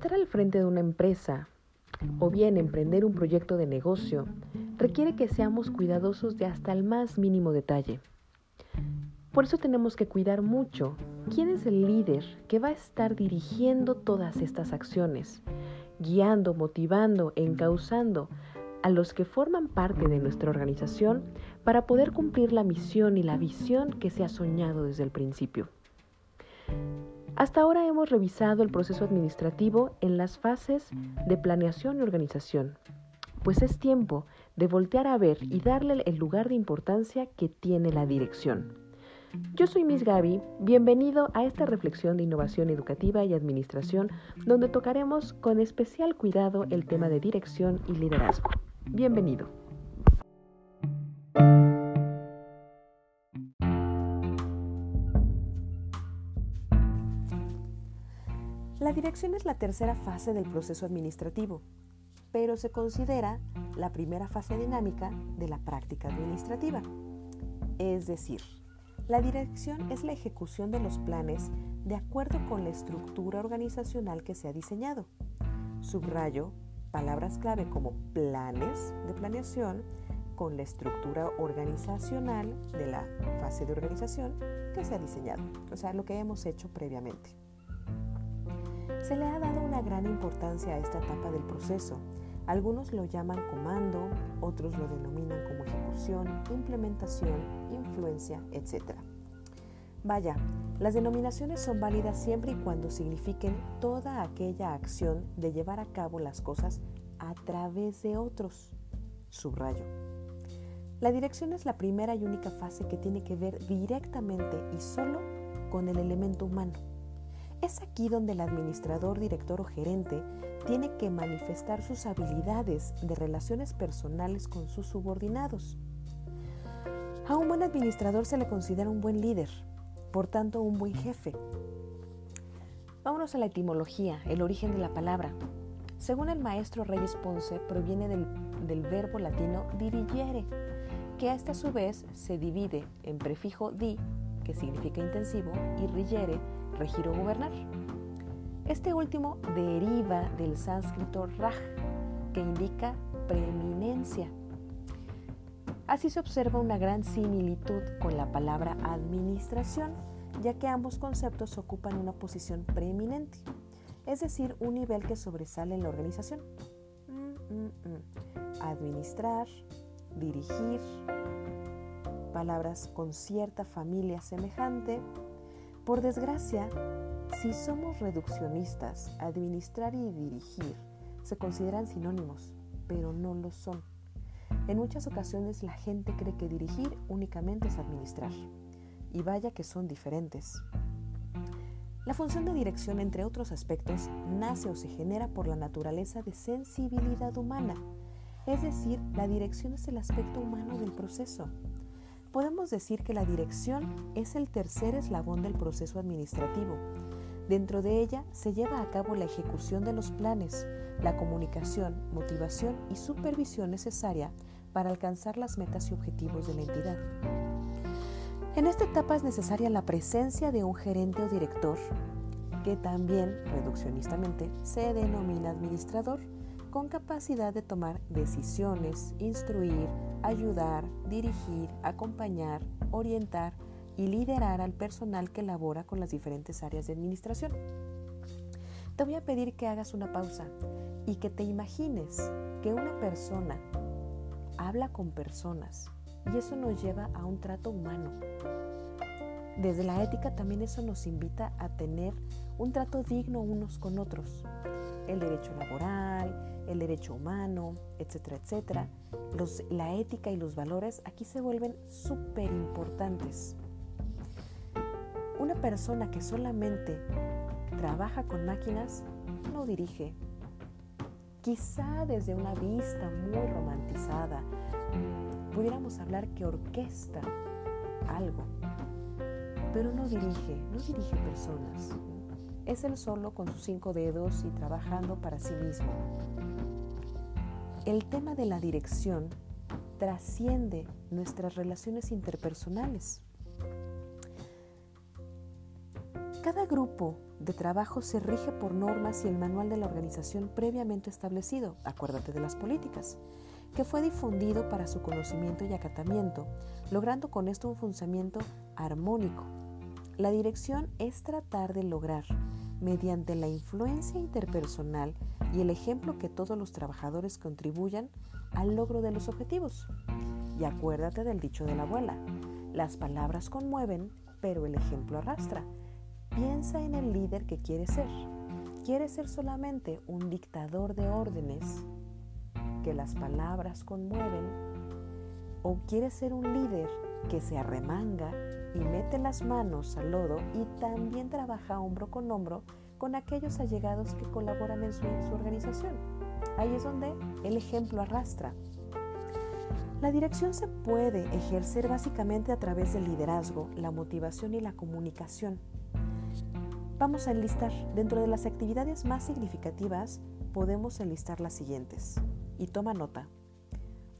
Estar al frente de una empresa o bien emprender un proyecto de negocio requiere que seamos cuidadosos de hasta el más mínimo detalle. Por eso tenemos que cuidar mucho quién es el líder que va a estar dirigiendo todas estas acciones, guiando, motivando, encauzando a los que forman parte de nuestra organización para poder cumplir la misión y la visión que se ha soñado desde el principio. Hasta ahora hemos revisado el proceso administrativo en las fases de planeación y organización, pues es tiempo de voltear a ver y darle el lugar de importancia que tiene la dirección. Yo soy Miss Gaby, bienvenido a esta reflexión de innovación educativa y administración donde tocaremos con especial cuidado el tema de dirección y liderazgo. Bienvenido. Dirección es la tercera fase del proceso administrativo, pero se considera la primera fase dinámica de la práctica administrativa. Es decir, la dirección es la ejecución de los planes de acuerdo con la estructura organizacional que se ha diseñado. Subrayo palabras clave como planes de planeación con la estructura organizacional de la fase de organización que se ha diseñado, o sea, lo que hemos hecho previamente. Se le ha dado una gran importancia a esta etapa del proceso. Algunos lo llaman comando, otros lo denominan como ejecución, implementación, influencia, etc. Vaya, las denominaciones son válidas siempre y cuando signifiquen toda aquella acción de llevar a cabo las cosas a través de otros. Subrayo. La dirección es la primera y única fase que tiene que ver directamente y solo con el elemento humano. Es aquí donde el administrador, director o gerente tiene que manifestar sus habilidades de relaciones personales con sus subordinados. A un buen administrador se le considera un buen líder, por tanto un buen jefe. Vámonos a la etimología, el origen de la palabra. Según el maestro Reyes Ponce, proviene del, verbo latino dirigere, que a esta a su vez se divide en prefijo di, que significa intensivo, y rigere, regir o gobernar. Este último deriva del sánscrito raj, que indica preeminencia. Así se observa una gran similitud con la palabra administración, ya que ambos conceptos ocupan una posición preeminente, es decir, un nivel que sobresale en la organización. Mm, mm, mm. Administrar, dirigir, palabras con cierta familia semejante. Por desgracia, si somos reduccionistas, administrar y dirigir se consideran sinónimos, pero no lo son. En muchas ocasiones la gente cree que dirigir únicamente es administrar. Y vaya que son diferentes. La función de dirección, entre otros aspectos, nace o se genera por la naturaleza de sensibilidad humana. Es decir, la dirección es el aspecto humano del proceso. Podemos decir que la dirección es el tercer eslabón del proceso administrativo. Dentro de ella se lleva a cabo la ejecución de los planes, la comunicación, motivación y supervisión necesaria para alcanzar las metas y objetivos de la entidad. En esta etapa es necesaria la presencia de un gerente o director, que también, reduccionistamente, se denomina administrador, con capacidad de tomar decisiones, instruir, ayudar, dirigir, acompañar, orientar y liderar al personal que labora con las diferentes áreas de administración. Te voy a pedir que hagas una pausa y que te imagines que una persona habla con personas y eso nos lleva a un trato humano. Desde la ética también eso nos invita a tener un trato digno unos con otros. El derecho laboral, el derecho humano, etcétera, etcétera. la ética y los valores aquí se vuelven súper importantes. Una persona que solamente trabaja con máquinas no dirige, Quizá desde una vista muy romantizada pudiéramos hablar que orquesta algo, pero no dirige, no dirige personas. Es él solo con sus cinco dedos y trabajando para sí mismo. El tema de la dirección trasciende nuestras relaciones interpersonales. Cada grupo de trabajo se rige por normas y el manual de la organización previamente establecido, acuérdate de las políticas, que fue difundido para su conocimiento y acatamiento, logrando con esto un funcionamiento armónico. La dirección es tratar de lograr, mediante la influencia interpersonal y el ejemplo que todos los trabajadores contribuyan al logro de los objetivos. Y acuérdate del dicho de la abuela, las palabras conmueven, pero el ejemplo arrastra. Piensa en el líder que quieres ser. ¿Quieres ser solamente un dictador de órdenes que las palabras conmueven? ¿O quieres ser un líder que se arremanga y mete las manos al lodo y también trabaja hombro con hombro con aquellos allegados que colaboran en su, organización? Ahí es donde el ejemplo arrastra. La dirección se puede ejercer básicamente a través del liderazgo, la motivación y la comunicación. Vamos a enlistar, dentro de las actividades más significativas, podemos enlistar las siguientes. Y toma nota.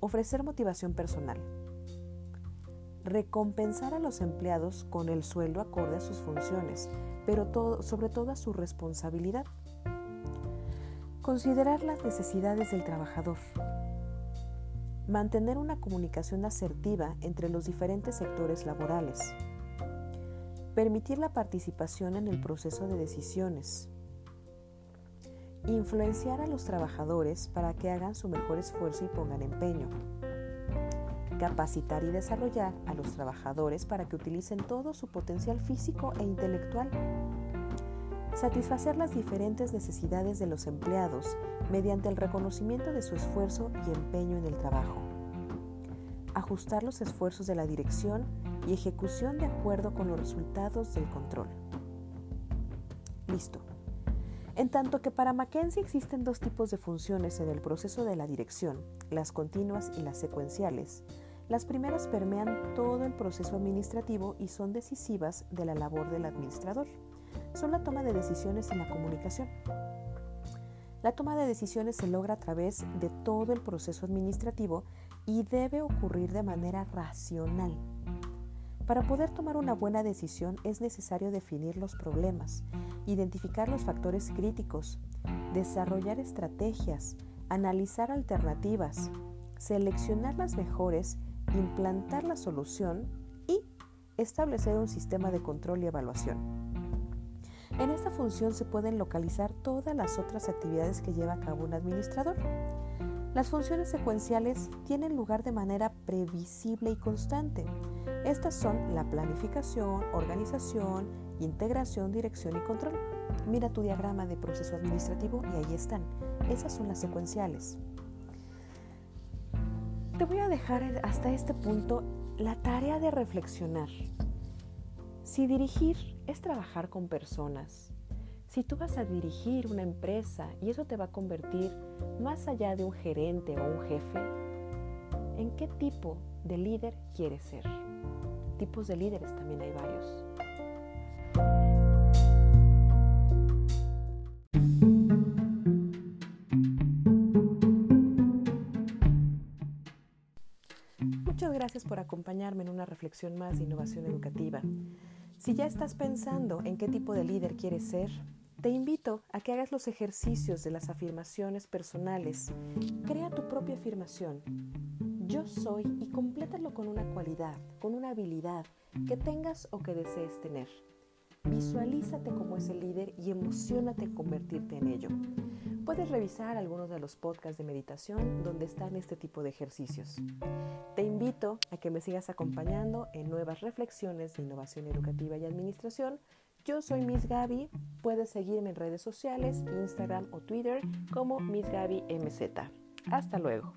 Ofrecer motivación personal. Recompensar a los empleados con el sueldo acorde a sus funciones, pero sobre todo a su responsabilidad. Considerar las necesidades del trabajador. Mantener una comunicación asertiva entre los diferentes sectores laborales Permitir la participación en el proceso de decisiones. Influenciar a los trabajadores para que hagan su mejor esfuerzo y pongan empeño. Capacitar y desarrollar a los trabajadores para que utilicen todo su potencial físico e intelectual. Satisfacer las diferentes necesidades de los empleados mediante el reconocimiento de su esfuerzo y empeño en el trabajo. Ajustar los esfuerzos de la dirección y ejecución de acuerdo con los resultados del control. Listo. En tanto que para Mackenzie existen dos tipos de funciones en el proceso de la dirección, las continuas y las secuenciales. Las primeras permean todo el proceso administrativo y son decisivas de la labor del administrador. Son la toma de decisiones y la comunicación. La toma de decisiones se logra a través de todo el proceso administrativo y debe ocurrir de manera racional, para poder tomar una buena decisión es necesario definir los problemas, identificar los factores críticos, desarrollar estrategias, analizar alternativas, seleccionar las mejores, implantar la solución y establecer un sistema de control y evaluación. En esta función se pueden localizar todas las otras actividades que lleva a cabo un administrador. Las funciones secuenciales tienen lugar de manera previsible y constante. Estas son la planificación, organización, integración, dirección y control. Mira tu diagrama de proceso administrativo y ahí están. Esas son las secuenciales. Te voy a dejar hasta este punto la tarea de reflexionar. Si dirigir es trabajar con personas, si tú vas a dirigir una empresa y eso te va a convertir más allá de un gerente o un jefe, ¿en qué tipo de líder quieres ser? Tipos de líderes también hay varios. Gracias por acompañarme en una reflexión más de innovación educativa. Si ya estás pensando en qué tipo de líder quieres ser, te invito a que hagas los ejercicios de las afirmaciones personales. Crea tu propia afirmación. Yo soy y complétalo con una cualidad, con una habilidad que tengas o que desees tener. Visualízate como ese líder y emocionate en convertirte en ello. Puedes revisar algunos de los podcasts de meditación donde están este tipo de ejercicios. Te invito a que me sigas acompañando en nuevas reflexiones de innovación educativa y administración yo soy Miss Gaby, puedes seguirme en redes sociales, Instagram o Twitter como Miss Gaby MZ. Hasta luego.